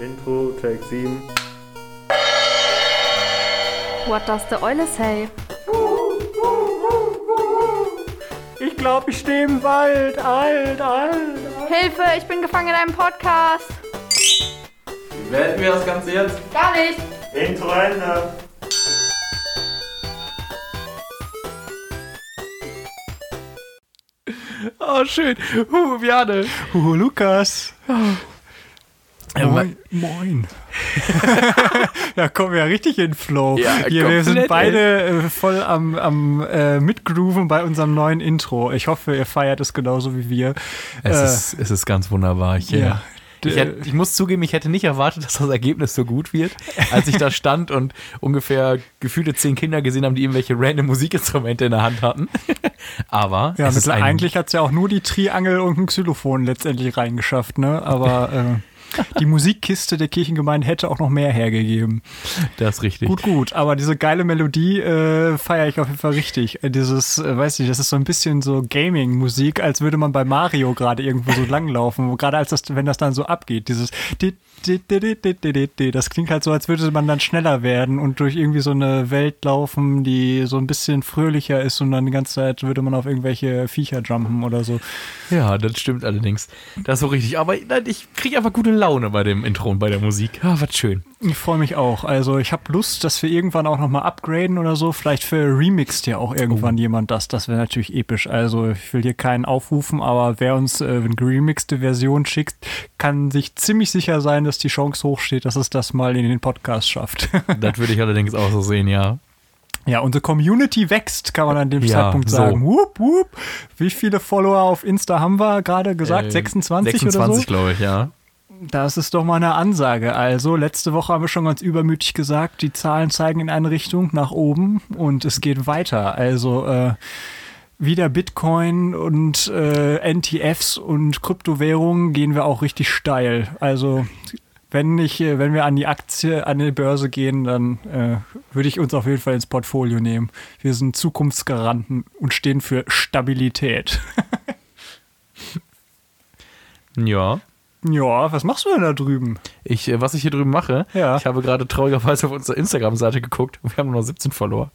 Intro, Take 7. What does the Eule say? Ich glaube, ich stehe im Wald. Alt, alt, alt. Hilfe, ich bin gefangen in einem Podcast. Wie beenden wir das Ganze jetzt? Gar nicht. Intro Ende. Oh, schön. Huh, Bjane. Huhu, Lukas. Ja, Moin. Moin. ja, kommen wir ja richtig in Flow. Ja, Hier, wir sind beide äh, voll am, am äh, Mitgrooven bei unserem neuen Intro. Ich hoffe, ihr feiert es genauso wie wir. Es, Äh, ist, es ist ganz wunderbar. Ich, ja. ja. ich, hätte, ich muss zugeben, ich hätte nicht erwartet, dass das Ergebnis so gut wird, als ich da stand und ungefähr gefühlte zehn Kinder gesehen haben, die irgendwelche random Musikinstrumente in der Hand hatten. Aber Ja, es ist ein, eigentlich hat es ja auch nur die Triangel und ein Xylophon letztendlich reingeschafft, ne? Aber äh, die Musikkiste der Kirchengemeinde hätte auch noch mehr hergegeben. das ist richtig. Gut, gut, aber diese geile Melodie äh, feiere ich auf jeden Fall richtig. Äh, Dieses, äh, weiß ich, das ist so ein bisschen so Gaming-Musik, als würde man bei Mario gerade irgendwo so langlaufen. Gerade als das, wenn das dann so abgeht, dieses di- di- di- di- di- di- di- di. das klingt halt so, als würde man dann schneller werden und durch irgendwie so eine Welt laufen, die so ein bisschen fröhlicher ist und dann die ganze Zeit würde man auf irgendwelche Viecher jumpen oder so. Ja, das stimmt allerdings. Das ist so richtig. Aber nein, ich kriege einfach gute Laune bei dem Intro und bei der Musik. Ah, was schön. Ich freue mich auch. Also ich habe Lust, dass wir irgendwann auch nochmal upgraden oder so. Vielleicht für remixt ja auch irgendwann jemand das. Das wäre natürlich episch. Also ich will hier keinen aufrufen, aber wer uns äh, eine geremixte Version schickt, kann sich ziemlich sicher sein, dass die Chance hochsteht, dass es das mal in den Podcast schafft. Das würde ich allerdings auch so sehen, ja. ja, unsere Community wächst, kann man an dem Ja, Zeitpunkt so. sagen. Wupp, wupp. Wie viele Follower auf Insta haben wir gerade gesagt? Äh, 26, 26 oder so? glaube ich, ja. Das ist doch mal eine Ansage. Also, letzte Woche haben wir schon ganz übermütig gesagt, die Zahlen zeigen in eine Richtung nach oben und es geht weiter. Also, äh, wieder Bitcoin und äh, NTFs und Kryptowährungen gehen wir auch richtig steil. Also, wenn nicht, äh, wenn wir an die Aktie, an die Börse gehen, dann äh, würde ich uns auf jeden Fall ins Portfolio nehmen. Wir sind Zukunftsgaranten und stehen für Stabilität. Ja. Ja, was machst du denn da drüben? Ich, äh, was ich hier drüben mache, Ja. ich habe gerade traurigerweise auf unsere Instagram-Seite geguckt und wir haben nur noch 17 Follower.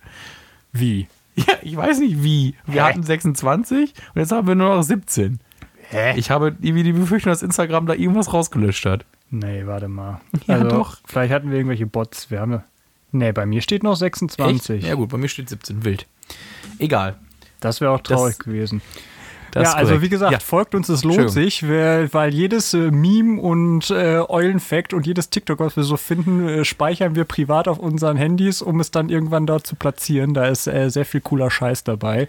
Wie? Ja, ich weiß nicht wie. Wir Hä? hatten 26 und jetzt haben wir nur noch 17. Hä? Ich habe irgendwie die Befürchtung, dass Instagram da irgendwas rausgelöscht hat. Nee, warte mal. Ja, also, doch. Vielleicht hatten wir irgendwelche Bots. Wir haben. Nee, bei mir steht noch 26. Ja gut, bei mir steht 17. Wild. Egal. Das wäre auch traurig Das- gewesen. Das ja, also wie gesagt, Ja. folgt uns, es lohnt sich, weil, jedes äh, Meme und äh, Eulenfact und jedes TikTok, was wir so finden, äh, speichern wir privat auf unseren Handys, um es dann irgendwann dort zu platzieren. Da ist äh, sehr viel cooler Scheiß dabei.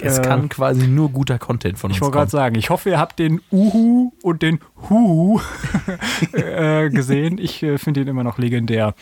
Es Äh, kann quasi nur guter Content von uns Ich wollte gerade sagen, ich hoffe, ihr habt den Uhu und den Huhu äh, gesehen. Ich äh, finde ihn immer noch legendär.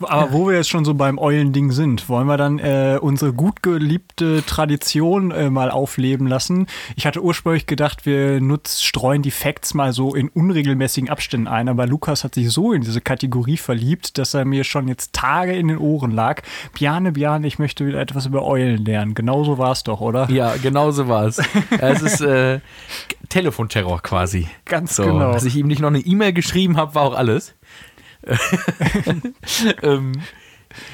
Aber wo wir jetzt schon so beim Eulending sind, wollen wir dann äh, unsere gut geliebte Tradition äh, mal aufleben lassen. Ich hatte ursprünglich gedacht, wir nutz, streuen die Facts mal so in unregelmäßigen Abständen ein, aber Lukas hat sich so in diese Kategorie verliebt, dass er mir schon jetzt Tage in den Ohren lag. Bjane, Bjane, ich möchte wieder etwas über Eulen lernen. Genauso war es doch, oder? Ja, genau so war es. es ist äh, Telefonterror quasi. Ganz So, genau. Dass ich ihm nicht noch eine E-Mail geschrieben habe, war auch alles. ähm,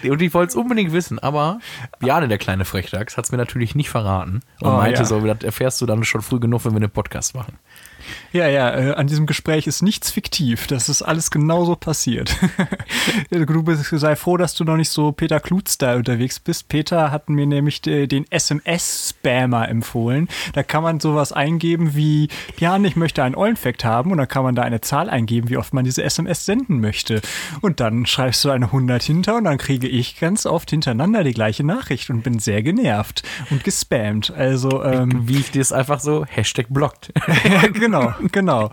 und ich wollte es unbedingt wissen, aber Bjane, der kleine Frechdachs, hat es mir natürlich nicht verraten und Oh, meinte ja. so, das erfährst du dann schon früh genug, wenn wir einen Podcast machen. Ja, ja, äh, an diesem Gespräch ist nichts fiktiv. Das ist alles genauso passiert. du bist, sei froh, dass du noch nicht so Peter Klutz-Style unterwegs bist. Peter hat mir nämlich de, den SMS-Spammer empfohlen. Da kann man sowas eingeben wie, ja, ich möchte einen Eulenfact haben und dann kann man da eine Zahl eingeben, wie oft man diese SMS senden möchte. Und dann schreibst du eine 100 hinter und dann kriege ich ganz oft hintereinander die gleiche Nachricht und bin sehr genervt und gespammt. Also, ähm, Wie ich das einfach so Hashtag blockt. ja, genau, genau.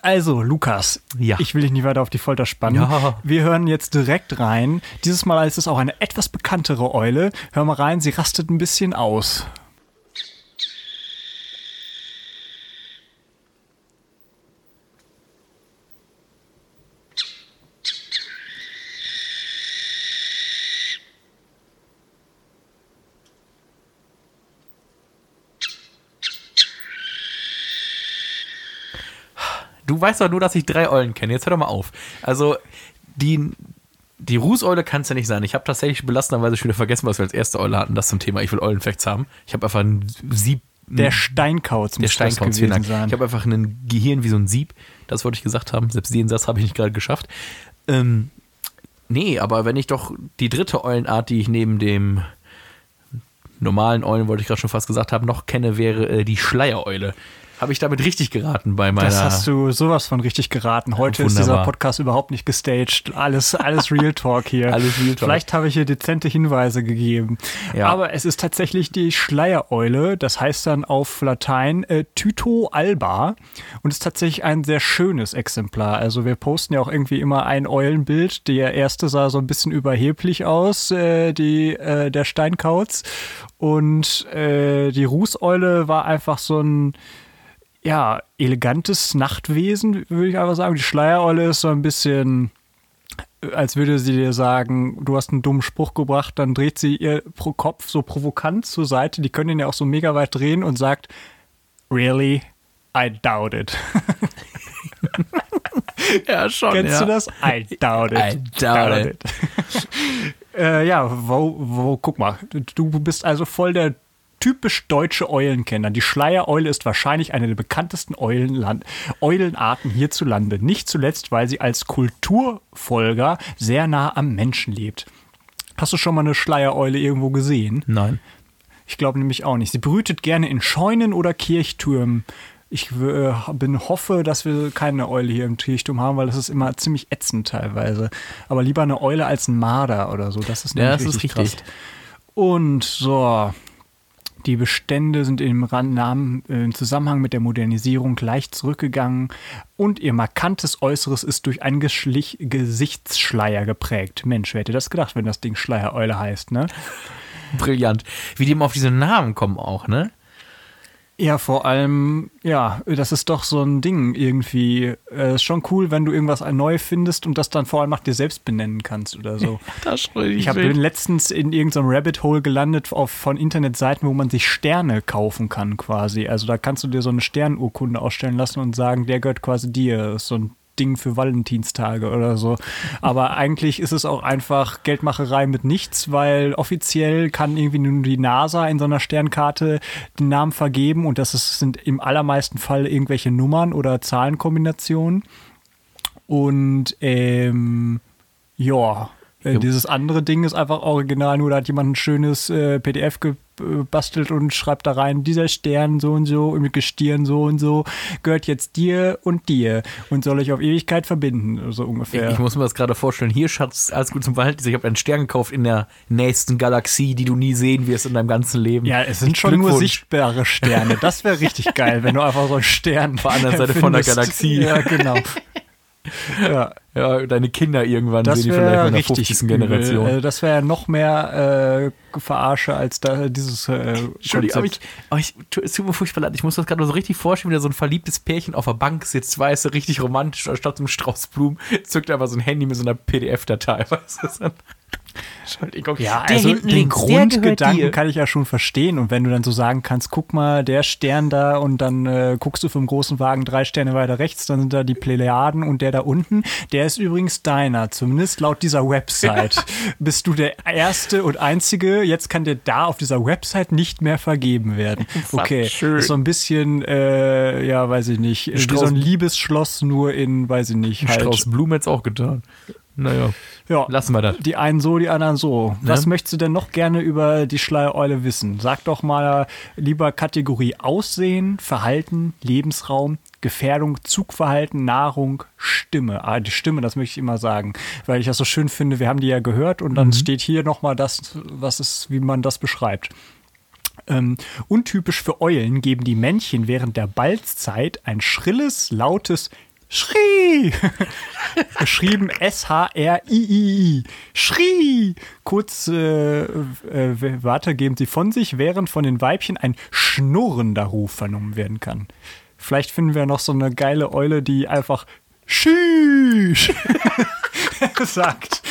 Also, Lukas, Ja. ich will dich nicht weiter auf die Folter spannen. Ja. Wir hören jetzt direkt rein. Dieses Mal ist es auch eine etwas bekanntere Eule. Hör mal rein, sie rastet ein bisschen aus. Du weißt doch nur, dass ich drei Eulen kenne. Jetzt hör doch mal auf. Also, die, die Rußeule kann es ja nicht sein. Ich habe tatsächlich belassenerweise schon wieder vergessen, was wir als erste Eule hatten, das zum Thema Ich will Eulenfacts haben. Ich habe einfach ein Sieb. Der Steinkauz der muss das Steinkauz, gewesen sein. Ich habe einfach ein Gehirn wie so ein Sieb. Das wollte ich gesagt haben. Selbst den Satz habe ich nicht gerade geschafft. Ähm, nee, aber wenn ich doch die dritte Eulenart, die ich neben dem normalen Eulen, wollte ich gerade schon fast gesagt haben, noch kenne, wäre äh, die Schleiereule. Habe ich damit richtig geraten bei meiner. Das hast du sowas von richtig geraten. Heute ist dieser Wunderbar. Podcast überhaupt nicht gestaged. Alles, alles Real Talk hier. Alles Real Talk. Vielleicht habe ich hier dezente Hinweise gegeben. Ja. Aber es ist tatsächlich die Schleiereule. Das heißt dann auf Latein äh, Tyto alba und ist tatsächlich ein sehr schönes Exemplar. Also wir posten ja auch irgendwie immer ein Eulenbild. Der erste sah so ein bisschen überheblich aus, äh, die, äh, der Steinkauz. Und äh, die Rußeule war einfach so ein ja, elegantes Nachtwesen, würde ich einfach sagen. Die Schleiereule ist so ein bisschen, äh, als würde sie dir sagen, du hast einen dummen Spruch gebracht, dann dreht sie ihr pro Kopf so provokant zur Seite. Die können ihn ja auch so mega weit drehen und sagt, really? I doubt it. ja, schon. Kennst du das? I doubt it. I doubt it. äh, ja, wo, wo, guck mal, du bist also voll der typisch deutsche Eulenkenner. Die Schleiereule ist wahrscheinlich eine der bekanntesten Eulenland Eulenarten hierzulande. Nicht zuletzt, weil sie als Kulturfolger sehr nah am Menschen lebt. Hast du schon mal eine Schleiereule irgendwo gesehen? Nein. Ich glaube nämlich auch nicht. Sie brütet gerne in Scheunen oder Kirchtürmen. Ich äh, bin, hoffe, dass wir keine Eule hier im Kirchturm haben, weil das ist immer ziemlich ätzend teilweise. Aber lieber eine Eule als ein Marder oder so. Das ist Ja, nämlich das ist richtig, richtig. krass. Und so, die Bestände sind im Namen, äh, im Zusammenhang mit der Modernisierung leicht zurückgegangen und ihr markantes Äußeres ist durch einen Geschlich Gesichtsschleier geprägt. Mensch, wer hätte das gedacht, wenn das Ding Schleiereule heißt, ne? Brillant. Wie die immer auf diese Namen kommen auch, ne? Ja, vor allem, ja, das ist doch so ein Ding irgendwie. Äh, ist schon cool, wenn du irgendwas neu findest und das dann vor allem nach dir selbst benennen kannst oder so. Das richtig Ich habe letztens in irgendeinem Rabbit Hole gelandet auf, von Internetseiten, wo man sich Sterne kaufen kann quasi. Also da kannst du dir so eine Sternurkunde ausstellen lassen und sagen, der gehört quasi dir. Das ist so ein Ding für Valentinstage oder so. Aber eigentlich ist es auch einfach Geldmacherei mit nichts, weil offiziell kann irgendwie nur die NASA in so einer Sternkarte den Namen vergeben und das ist, sind im allermeisten Fall irgendwelche Nummern oder Zahlenkombinationen. Und ähm, ja, äh, dieses andere Ding ist einfach original, nur da hat jemand ein schönes äh, PDF gebastelt und schreibt da rein, dieser Stern so und so mit Gestirn so und so gehört jetzt dir und dir und soll euch auf Ewigkeit verbinden, so ungefähr. Ich muss mir das gerade vorstellen. Hier, Schatz, alles gut zum Verhalten. Ich habe einen Stern gekauft in der nächsten Galaxie, die du nie sehen wirst in deinem ganzen Leben. ja, es sind schon nur sichtbare Sterne. Das wäre richtig geil, wenn du einfach so einen Stern Auf der anderen Seite von der findest. Galaxie. Ja, genau. Ja, Ja, deine Kinder irgendwann das sehen die vielleicht in der richtig 50. Generation. Übel. Äh, Das wäre noch mehr äh, Verarsche als da, dieses äh, Entschuldigung, aber ich, aber ich, es tut mir furchtbar leid. Ich muss das gerade so richtig vorstellen, wie da so ein verliebtes Pärchen auf der Bank sitzt, weißt du, richtig romantisch, anstatt so einem Strauß Blumen, zückt einfach so ein Handy mit so einer PDF-Datei, weißt du. Entschuldigung. Ja, Der also hinten den links, Grundgedanken dir. kann ich ja schon verstehen. Und wenn du dann so sagen kannst, guck mal, der Stern da und dann äh, guckst du vom großen Wagen drei Sterne weiter rechts, dann sind da die Plejaden und der da unten, der ist übrigens deiner, zumindest laut dieser Website. Bist du der erste und einzige, jetzt kann der da auf dieser Website nicht mehr vergeben werden. Okay, ist so ein bisschen, äh, ja, weiß ich nicht, wie so Strauß- ein Liebesschloss, nur in, weiß ich nicht, halt. Strauß Blumen hätte auch getan. Naja, Ja. lassen wir das. Die einen so, die anderen so. Was Ne? möchtest du denn noch gerne über die Schleiereule wissen? Sag doch mal lieber Kategorie Aussehen, Verhalten, Lebensraum, Gefährdung, Zugverhalten, Nahrung, Stimme. Ah, die Stimme, das möchte ich immer sagen, weil ich das so schön finde. Wir haben die ja gehört und dann steht hier nochmal das, was ist, wie man das beschreibt. Ähm, untypisch für Eulen geben die Männchen während der Balzzeit ein schrilles, lautes Schrie. Geschrieben S-H-R-I-I-I. Schrie. Kurz äh, äh, Warte sie von sich, während von den Weibchen ein schnurrender Ruf vernommen werden kann. Vielleicht finden wir noch so eine geile Eule, die einfach Schieß sagt.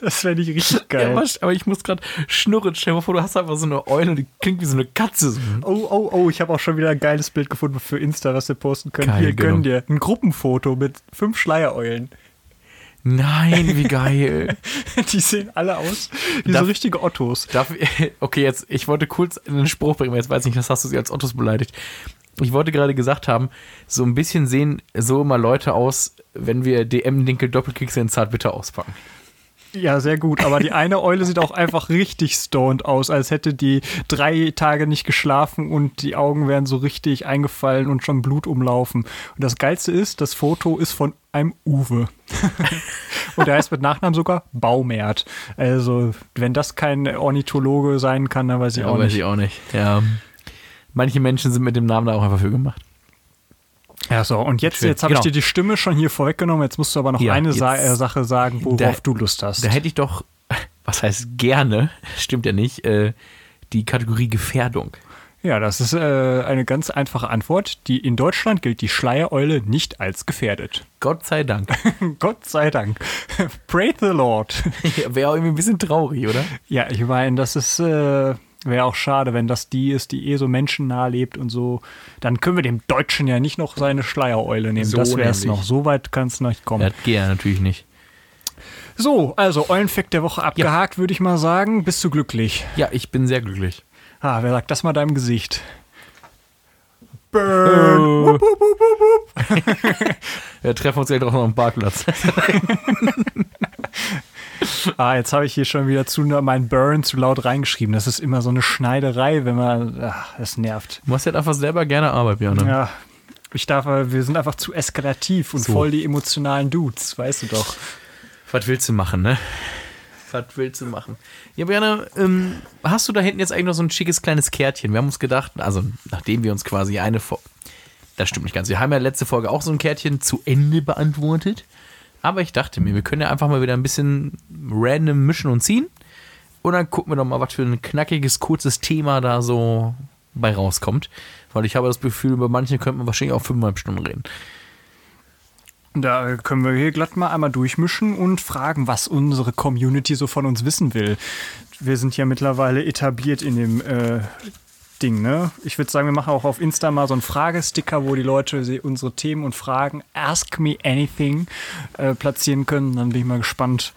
Das fände ich richtig geil. Ja, aber ich muss gerade schnurren. Stell dir vor, du hast einfach so eine Eule und die klingt wie so eine Katze. Oh, oh, oh, ich habe auch schon wieder ein geiles Bild gefunden für Insta, was wir posten können. Geil, Hier, gönn genau. dir. Ein Gruppenfoto mit fünf Schleiereulen. Nein, wie geil. Die sehen alle aus wie Darf- so richtige Ottos. Darf, okay, jetzt, ich wollte kurz einen Spruch bringen, jetzt weiß ich nicht, das hast du sie als Ottos beleidigt. Ich wollte gerade gesagt haben, so ein bisschen sehen so immer Leute aus, wenn wir DM-Dinkel Doppelkicks in Zartbitter auspacken. Ja, sehr gut. Aber die eine Eule sieht auch einfach richtig stoned aus, als hätte die drei Tage nicht geschlafen und die Augen wären so richtig eingefallen und schon Blut umlaufen. Und das Geilste ist, das Foto ist von einem Uwe. und der heißt mit Nachnamen sogar Baumert. Also, wenn das kein Ornithologe sein kann, dann weiß ich Ja, auch weiß nicht. ich auch nicht. Ja. Manche Menschen sind mit dem Namen da auch einfach für gemacht. Ja, so. Und jetzt, Schön. jetzt habe ich Genau. dir die Stimme schon hier vorweggenommen. Jetzt musst du aber noch Ja, eine Sa äh, Sache sagen, worauf Da- du Lust hast. Da hätte ich doch, was heißt gerne, stimmt ja nicht, äh, die Kategorie Gefährdung. Ja, das ist äh, eine ganz einfache Antwort. Die, in Deutschland gilt die Schleiereule nicht als gefährdet. Gott sei Dank. Gott sei Dank. Praise the Lord. Wäre auch irgendwie ein bisschen traurig, oder? ja, ich meine, das ist äh, wäre auch schade, wenn das die ist, die eh so menschennah lebt und so. Dann können wir dem Deutschen ja nicht noch seine Schleiereule nehmen. So das wäre es noch. So weit kann es nicht kommen. Das geht ja natürlich nicht. So, also Eulenfakt der Woche abgehakt, würde ich mal sagen. Bist du glücklich? Ja, ich bin sehr glücklich. Ah, wer sagt das mal deinem Gesicht? Burn. Wupp, wupp, wupp, wupp. Wir treffen uns gleich doch noch am Parkplatz. Ah, jetzt habe ich hier schon wieder zu mein Burn zu laut reingeschrieben. Das ist immer so eine Schneiderei, wenn man. Ach, das nervt. Du machst halt einfach selber gerne Arbeit, Björn. Ja. Ich darf, wir sind einfach zu eskalativ und So. voll die emotionalen Dudes, weißt du doch. Was willst du machen, ne? Was willst du machen? Ja, Björn, ähm, hast du da hinten jetzt eigentlich noch so ein schickes kleines Kärtchen? Wir haben uns gedacht, also nachdem wir uns quasi eine Folge. Das stimmt nicht ganz. Wir haben ja letzte Folge auch so ein Kärtchen zu Ende beantwortet. Aber ich dachte mir, wir können ja einfach mal wieder ein bisschen random mischen und ziehen. Und dann gucken wir doch mal, was für ein knackiges, kurzes Thema da so bei rauskommt. Weil ich habe das Gefühl, über manche könnte man wahrscheinlich auch fünfeinhalb Stunden reden. Da können wir hier glatt mal einmal durchmischen und fragen, was unsere Community so von uns wissen will. Wir sind ja mittlerweile etabliert in dem äh, Ding, ne? Ich würde sagen, wir machen auch auf Insta mal so einen Fragesticker, wo die Leute unsere Themen und Fragen Ask Me Anything äh, platzieren können. Dann bin ich mal gespannt,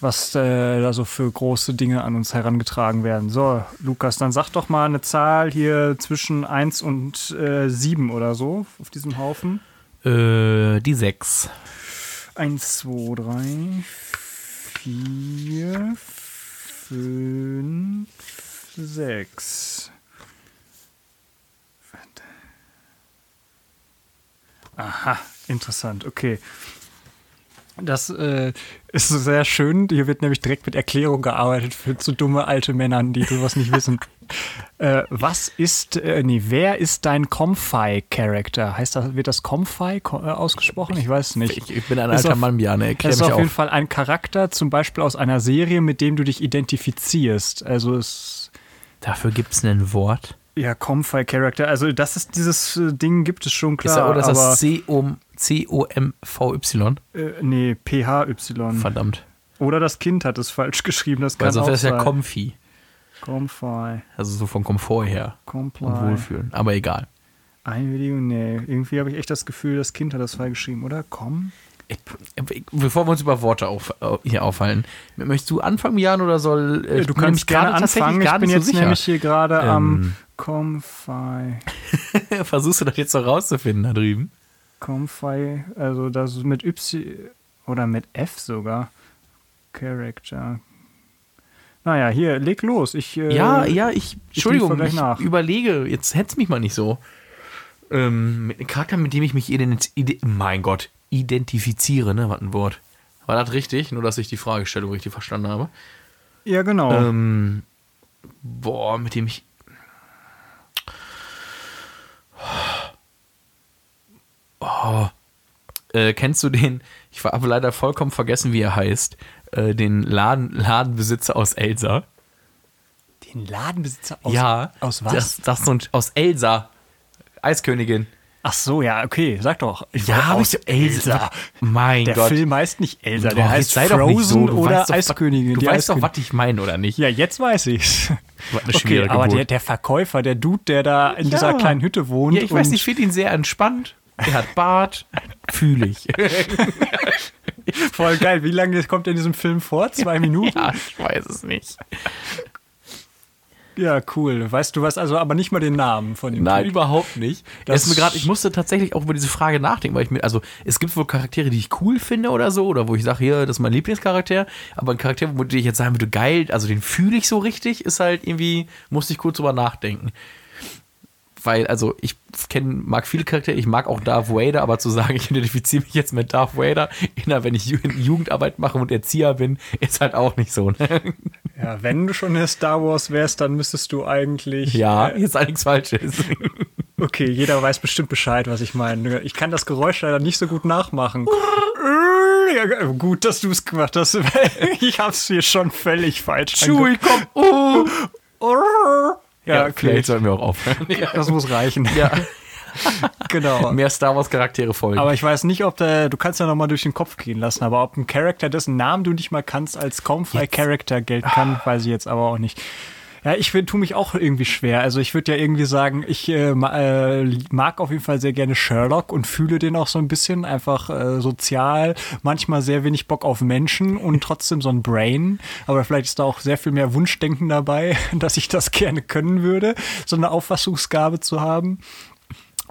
was äh, da so für große Dinge an uns herangetragen werden. So, Lukas, dann sag doch mal eine Zahl hier zwischen 1 und äh, 7 oder so auf diesem Haufen. Äh, die sechs. 1, 2, 3, 4, 5, 6. Aha, interessant, okay. Das äh, ist sehr schön. Hier wird nämlich direkt mit Erklärung gearbeitet für zu dumme alte Männern, die sowas nicht wissen. Äh, was ist, äh, nee, wer ist dein Comfy-Character? Heißt das, wird das Comfy äh, ausgesprochen? Ich weiß es nicht. Ich, ich bin ein Ist alter auf- Mann, Björn. Erklär Das ist mich auf jeden auf. Fall ein Charakter, zum Beispiel aus einer Serie, mit dem du dich identifizierst. Also es Dafür gibt es ein Wort. Ja Comfy Character. Also das ist dieses äh, Ding gibt es schon Ist klar, da, oder ist aber das C-O- C-O-M-V-Y? äh, nee PHY. Verdammt. Oder das Kind hat es falsch geschrieben. Das kann auch wäre es ja. Comfy. Comfy, Also so vom Komfort her. Comply. Und Wohlfühlen. Aber egal. Einwilligung, nee. Irgendwie habe ich echt das Gefühl, das Kind hat das falsch geschrieben, oder? Komm. Ich, bevor wir uns über Worte auf, äh, hier aufhalten, möchtest du anfangen, Jan, oder soll. äh, ich du kannst gerne tatsächlich anfangen. Ich bin so jetzt sicher. nämlich hier gerade am Ähm. Comfy. Versuchst du das jetzt noch rauszufinden da drüben? Comfy, also das mit Y oder mit F sogar. Character. Naja, hier, leg los. Ich, äh, ja, ja, ich. Entschuldigung, ich nach. überlege, jetzt hetz mich mal nicht so. Ähm, mit einem Charakter, mit dem ich mich ident ide mein Gott, identifiziere, ne? Was ein Wort. War das richtig? Nur, dass ich die Fragestellung richtig verstanden habe. Ja, genau. Ähm, boah, mit dem ich. Oh. Äh, kennst du den? Ich habe leider vollkommen vergessen, wie er heißt. Äh, den Laden, Ladenbesitzer aus Elsa. Den Ladenbesitzer aus, ja. aus was? Das, das ist so ein, aus Elsa. Eiskönigin. Ach so, ja, okay, sag doch. Ich Ja, aus ich- Elsa. Mein Der Gott. Film heißt nicht Elsa, der Boah, heißt Frozen so. Oder doch, Eiskönigin. Du weißt doch, was ich meine, oder nicht? Ja, jetzt weiß ich's. Okay, aber der, der Verkäufer, der Dude, der da in dieser kleinen Hütte wohnt. ja, ich weiß nicht, ich finde ihn sehr entspannt. Er hat Bart, fühle ich. Voll geil. Wie lange kommt der in diesem Film vor? Zwei Minuten? ja, ich weiß es nicht. Ja, cool. Weißt du was, also aber nicht mal den Namen von dem Nein, überhaupt nicht. Das- ist mir grad, ich musste tatsächlich auch über diese Frage nachdenken, weil ich mir, also es gibt wohl Charaktere, die ich cool finde oder so, oder wo ich sage, hier, das ist mein Lieblingscharakter, aber ein Charakter, wo ich jetzt sagen würde, geil, also den fühle ich so richtig, ist halt irgendwie, musste ich kurz drüber nachdenken. Weil, also ich kenn, mag viele Charaktere, ich mag auch Darth Vader, aber zu sagen, ich identifiziere mich jetzt mit Darth Vader, wenn ich Ju- Jugendarbeit mache und Erzieher bin, ist halt auch nicht so. Ne? Ja, wenn du schon in Star Wars wärst, dann müsstest du eigentlich. Ja, Äh, jetzt nichts Falsches. okay, jeder weiß bestimmt Bescheid, was ich meine. Ich kann das Geräusch leider nicht so gut nachmachen. Ja, gut, dass du es gemacht hast. Ich hab's hier schon völlig falsch. Chewie, komm, oh. Ja, okay. vielleicht sollten wir auch aufhören. Das muss reichen. Ja. Genau. Mehr Star Wars Charaktere folgen. Aber ich weiß nicht, ob der, du kannst ja noch mal durch den Kopf gehen lassen, aber ob ein Charakter, dessen Namen du nicht mal kannst, als kaumfrei Charakter gelten kann, weiß ich jetzt aber auch nicht. Ja, ich find- tu mich auch irgendwie schwer. Also ich würde ja irgendwie sagen, ich äh, äh, mag auf jeden Fall sehr gerne Sherlock und fühle den auch so ein bisschen einfach äh, sozial, manchmal sehr wenig Bock auf Menschen und trotzdem so ein Brain. Aber vielleicht ist da auch sehr viel mehr Wunschdenken dabei, dass ich das gerne können würde, so eine Auffassungsgabe zu haben.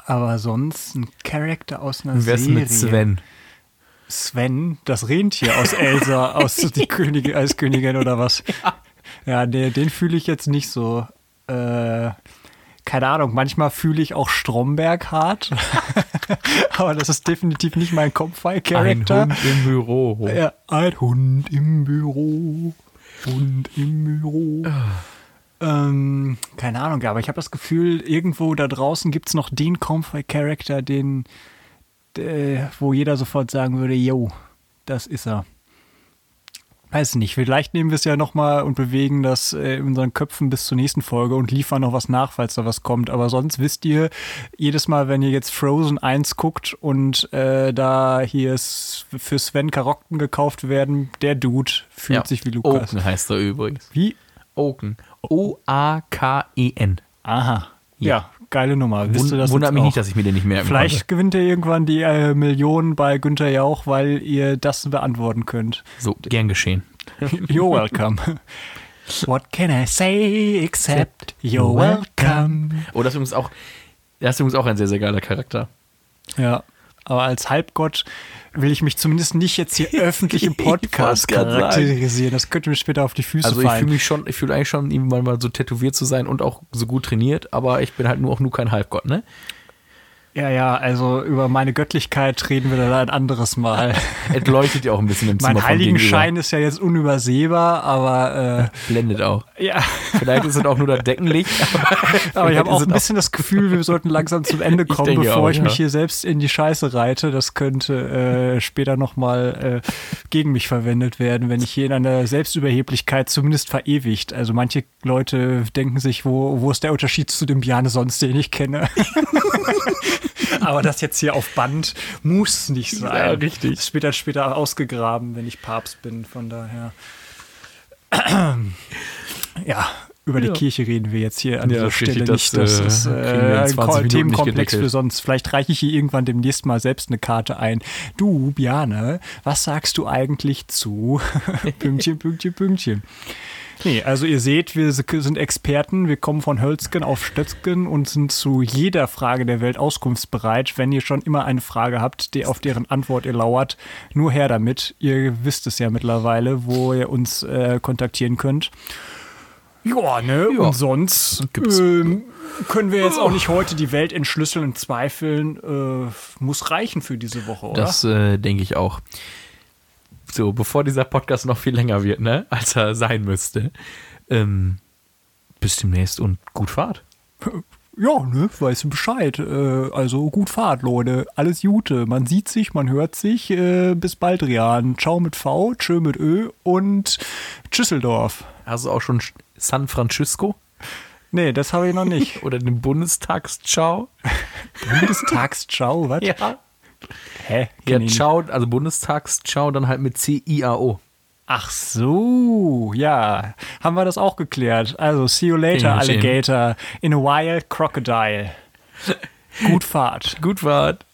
Aber sonst ein Charakter aus einer wär's Serie. mit Sven? Sven, das Rentier aus Elsa, aus die Königin, als Königin oder was? Ja, nee, den fühle ich jetzt nicht so. Äh, keine Ahnung, manchmal fühle ich auch Stromberg hart. Aber das ist definitiv nicht mein Ein Kopfball-Charakter. Hund im Büro. Ja, ein Hund im Büro. Hund im Büro. Ähm, keine Ahnung, aber ich habe das Gefühl, irgendwo da draußen gibt es noch den Comfort-Charakter, den, äh, wo jeder sofort sagen würde, yo, das ist er. Weiß nicht, vielleicht nehmen wir es ja nochmal und bewegen das äh, in unseren Köpfen bis zur nächsten Folge und liefern noch was nach, falls da was kommt. Aber sonst wisst ihr, jedes Mal, wenn ihr jetzt Frozen 1 guckt und äh, da hier ist für Sven Karotten gekauft werden, der Dude fühlt sich wie Lukas. Oken heißt er übrigens. Wie? Oken. O-A-K-E-N. Aha. Ja, geile Nummer. Wund, wundert mich auch? nicht, dass ich mir den nicht merken Vielleicht gewinnt ihr irgendwann die äh, Millionen bei Günther Jauch, weil ihr das beantworten könnt. konnte. So, gern geschehen. You're welcome. What can I say except you're welcome? Oh, das ist übrigens auch, das ist übrigens auch ein sehr, sehr geiler Charakter. Ja, aber als Halbgott will ich mich zumindest nicht jetzt hier öffentlich im Ich Podcast charakterisieren. Das könnte mir später auf die Füße Also ich fallen. fühle mich schon, ich fühle eigentlich schon, irgendwann mal so tätowiert zu sein und auch so gut trainiert, aber ich bin halt nur auch nur kein Halbgott, ne? Ja, ja, also über meine Göttlichkeit reden wir dann ein anderes Mal. Es leuchtet ja auch ein bisschen im Zimmer mein. Heiligenschein ist ja jetzt unübersehbar, aber Blendet auch. äh, ja. Vielleicht ist es auch nur das Deckenlicht. Aber ich habe auch ein bisschen das Gefühl, wir sollten langsam zum Ende kommen, bevor auch, ich mich ja. hier selbst in die Scheiße reite. Das könnte äh, später nochmal äh, gegen mich verwendet werden, wenn ich hier in einer Selbstüberheblichkeit zumindest verewigt. Also manche Leute denken sich, wo, wo ist der Unterschied zu dem Bjane sonst, den ich kenne? Aber das jetzt hier auf Band muss nicht sein. Ja, richtig. Das wird dann später ausgegraben, wenn ich Papst bin, von daher. Ja, über die Ja. Kirche reden wir jetzt hier an Ja, dieser Stelle richtig, nicht. das, Das äh, ist äh, ein 20 Ko- Minuten nicht Themenkomplex für sonst. Vielleicht reiche ich hier irgendwann demnächst mal selbst eine Karte ein. Du, Biane, was sagst du eigentlich zu Pünktchen, Pünktchen, Pünktchen? Nee, also ihr seht, wir sind Experten, wir kommen von Hölzgen auf Stötzgen und sind zu jeder Frage der Welt auskunftsbereit. Wenn ihr schon immer eine Frage habt, die, auf deren Antwort ihr lauert, nur her damit. Ihr wisst es ja mittlerweile, wo ihr uns äh, kontaktieren könnt. Ja, ne? Ja. Und sonst ähm, können wir jetzt auch nicht heute die Welt entschlüsseln und zweifeln. Äh, muss reichen für diese Woche, oder? Das äh, denke ich auch. So, bevor dieser Podcast noch viel länger wird, ne, als er sein müsste. Ähm, bis demnächst und gut Fahrt. Ja, ne, weißt du Bescheid. Äh, also gut Fahrt, Leute. Alles Gute. Man sieht sich, man hört sich. Äh, bis bald, Rian. Ciao mit V, tschö mit Ö und Tschüsseldorf. Hast du auch schon San Francisco? Nee, das habe ich noch nicht. Oder den Bundestagsciao. Bundestagsciao, was? Ja. Hä? Ja, Kenn nicht. Ciao, also Bundestagsciao dann halt mit C-I-A-O. Ach so, ja. Haben wir das auch geklärt. Also, see you later. Alligator. In a while, Crocodile. Gut Fahrt. Gut Fahrt.